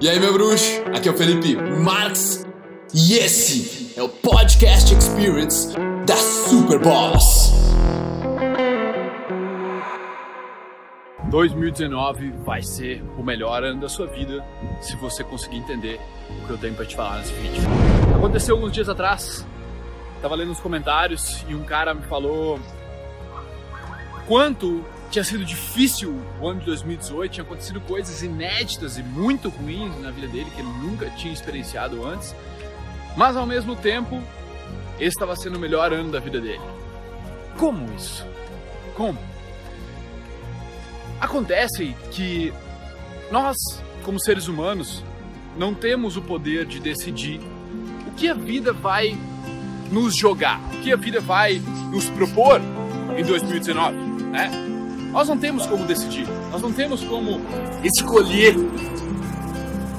E aí, meu bruxo? Aqui é o Felipe Marx e esse é o Podcast Experience da Super Boss. 2019 vai ser o melhor ano da sua vida se você conseguir entender o que eu tenho para te falar nesse vídeo. Aconteceu alguns dias atrás, tava lendo os comentários e um cara me falou quanto tinha sido difícil o ano de 2018, tinha acontecido coisas inéditas e muito ruins na vida dele que ele nunca tinha experienciado antes, mas ao mesmo tempo, esse estava sendo o melhor ano da vida dele. Como isso? Como? Acontece que nós, como seres humanos, não temos o poder de decidir o que a vida vai nos jogar, o que a vida vai nos propor em 2019, né? Nós não temos como decidir, nós não temos como escolher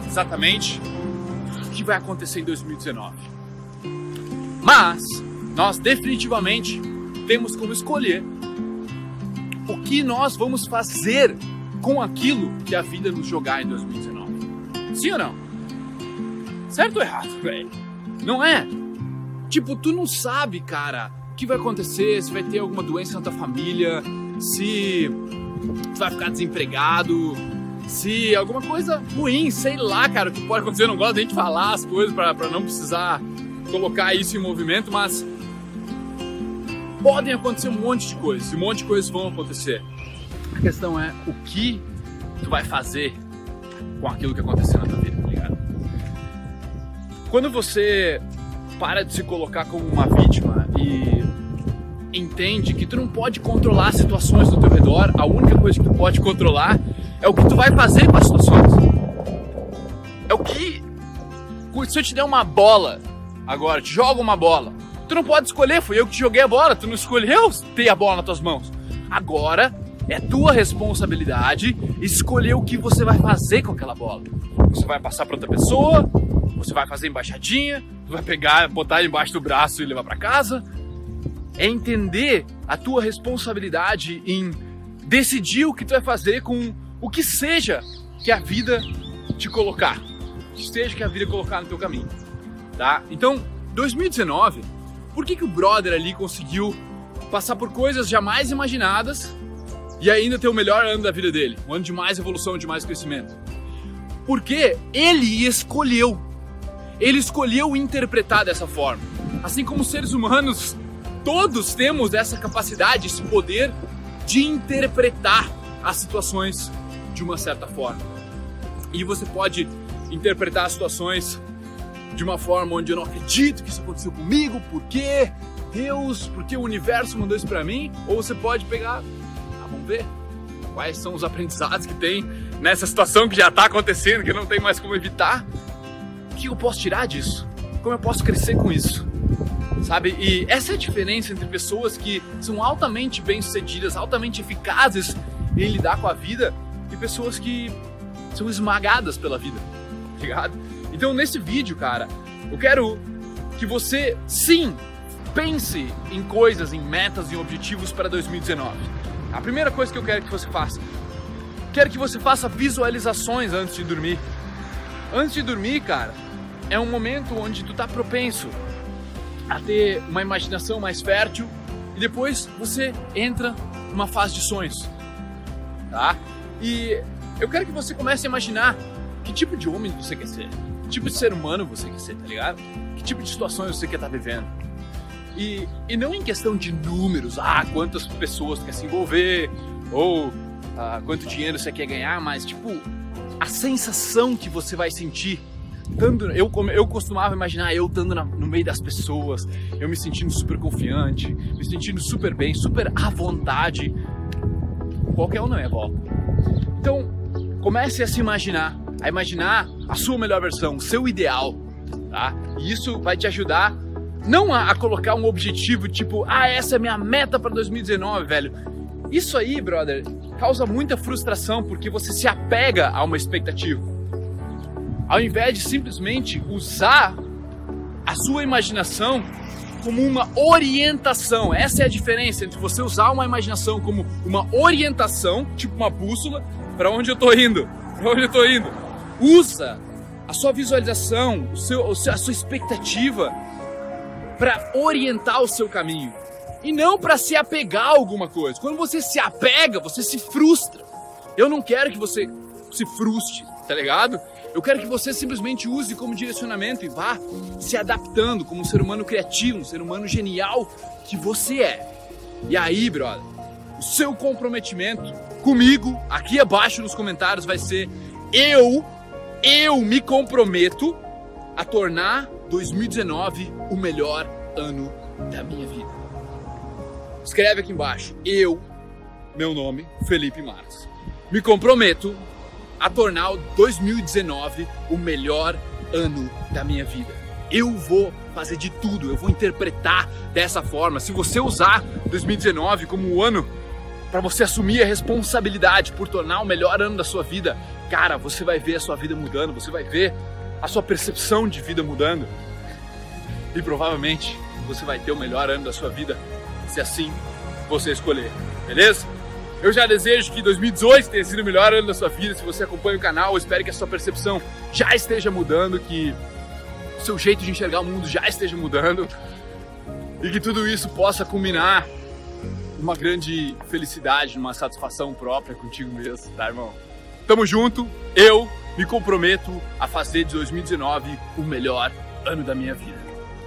exatamente o que vai acontecer em 2019. Mas nós definitivamente temos como escolher o que nós vamos fazer com aquilo que a vida nos jogar em 2019. Sim ou não? Certo ou errado, velho? Não é? Tipo, tu não sabe, cara, o que vai acontecer, se vai ter alguma doença na tua família, se tu vai ficar desempregado, se alguma coisa ruim, sei lá, cara, o que pode acontecer. Eu não gosto de gente falar as coisas para não precisar colocar isso em movimento, mas podem acontecer um monte de coisas, e um monte de coisas vão acontecer. A questão é o que tu vai fazer com aquilo que aconteceu na tua vida, tá ligado? Quando você para de se colocar como uma vítima e entende que tu não pode controlar as situações do teu redor, a única coisa que tu pode controlar é o que tu vai fazer com as situações. É o que. Se eu te der uma bola agora, te jogo uma bola, tu não pode escolher, foi eu que te joguei a bola, tu não escolheu ter a bola nas tuas mãos. Agora é tua responsabilidade escolher o que você vai fazer com aquela bola. Você vai passar para outra pessoa, você vai fazer embaixadinha, vai pegar, botar embaixo do braço e levar para casa, é entender a tua responsabilidade em decidir o que tu vai fazer com o que seja que a vida te colocar, seja que a vida colocar no teu caminho, tá? Então, 2019, por que que o brother ali conseguiu passar por coisas jamais imaginadas e ainda ter o melhor ano da vida dele, um ano de mais evolução, de mais crescimento? Porque ele escolheu, ele escolheu interpretar dessa forma. Assim como seres humanos todos temos essa capacidade, esse poder de interpretar as situações de uma certa forma. E você pode interpretar as situações de uma forma onde eu não acredito que isso aconteceu comigo, por quê? Deus, por que o universo mandou isso para mim? Ou você pode pegar, ah, vamos ver quais são os aprendizados que tem nessa situação que já está acontecendo, que não tem mais como evitar. O que eu posso tirar disso? Como eu posso crescer com isso? Sabe? E essa é a diferença entre pessoas que são altamente bem-sucedidas, altamente eficazes em lidar com a vida e pessoas que são esmagadas pela vida, tá ligado? Então, nesse vídeo, cara, eu quero que você, sim, pense em coisas, em metas e objetivos para 2019. A primeira coisa que eu quero que você faça, quero que você faça visualizações antes de dormir. Antes de dormir, cara, é um momento onde tu tá propenso a ter uma imaginação mais fértil e depois você entra numa fase de sonhos, tá? E eu quero que você comece a imaginar que tipo de homem você quer ser, que tipo de ser humano você quer ser, tá ligado? Que tipo de situações você quer estar tá vivendo. E, e não em questão de números, ah, quantas pessoas quer se envolver, ou ah, quanto dinheiro você quer ganhar, mas tipo, a sensação que você vai sentir Tando, eu, eu costumava imaginar eu estando no meio das pessoas, eu me sentindo super confiante, me sentindo super bem, super à vontade. Qualquer um não é volta. Então, comece a se imaginar, a imaginar a sua melhor versão, o seu ideal, tá? E isso vai te ajudar não a, a colocar um objetivo tipo, ah, essa é minha meta para 2019, velho. Isso aí, brother, causa muita frustração porque você se apega a uma expectativa ao invés de simplesmente usar a sua imaginação como uma orientação. Essa é a diferença entre você usar uma imaginação como uma orientação, tipo uma bússola, para onde eu tô indo, para onde eu tô indo. Usa a sua visualização, o seu, a sua expectativa para orientar o seu caminho e não para se apegar a alguma coisa. Quando você se apega, você se frustra. Eu não quero que você se frustre, tá ligado? Eu quero que você simplesmente use como direcionamento e vá se adaptando como um ser humano criativo, um ser humano genial que você é. E aí, brother, o seu comprometimento comigo, aqui abaixo nos comentários, vai ser eu, eu me comprometo a tornar 2019 o melhor ano da minha vida. Escreve aqui embaixo, eu, meu nome, Felipe Marques, me comprometo a tornar o 2019 o melhor ano da minha vida. Eu vou fazer de tudo, eu vou interpretar dessa forma. Se você usar 2019 como um ano para você assumir a responsabilidade por tornar o melhor ano da sua vida, cara, você vai ver a sua vida mudando, você vai ver a sua percepção de vida mudando. E provavelmente você vai ter o melhor ano da sua vida se assim você escolher, beleza? Eu já desejo que 2018 tenha sido o melhor ano da sua vida. Se você acompanha o canal, eu espero que a sua percepção já esteja mudando, que o seu jeito de enxergar o mundo já esteja mudando e que tudo isso possa culminar numa grande felicidade, numa satisfação própria contigo mesmo, tá, irmão? Tamo junto, eu me comprometo a fazer de 2019 o melhor ano da minha vida.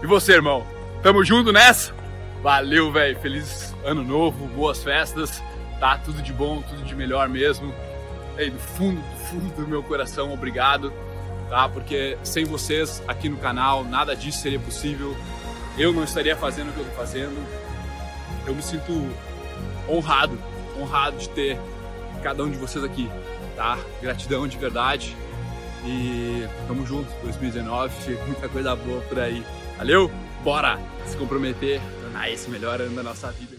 E você, irmão? Tamo junto nessa? Valeu, velho. Feliz ano novo, boas festas, tá? Tudo de bom, tudo de melhor mesmo. Do fundo, do fundo do meu coração, obrigado tá? Porque sem vocês aqui no canal, nada disso seria possível. Eu não estaria fazendo o que eu estou fazendo. Eu me sinto honrado, honrado de ter cada um de vocês aqui, tá? Gratidão de verdade. E tamo junto, 2019, muita coisa boa por aí. Valeu? Bora se comprometer, tornar esse melhor ano da nossa vida.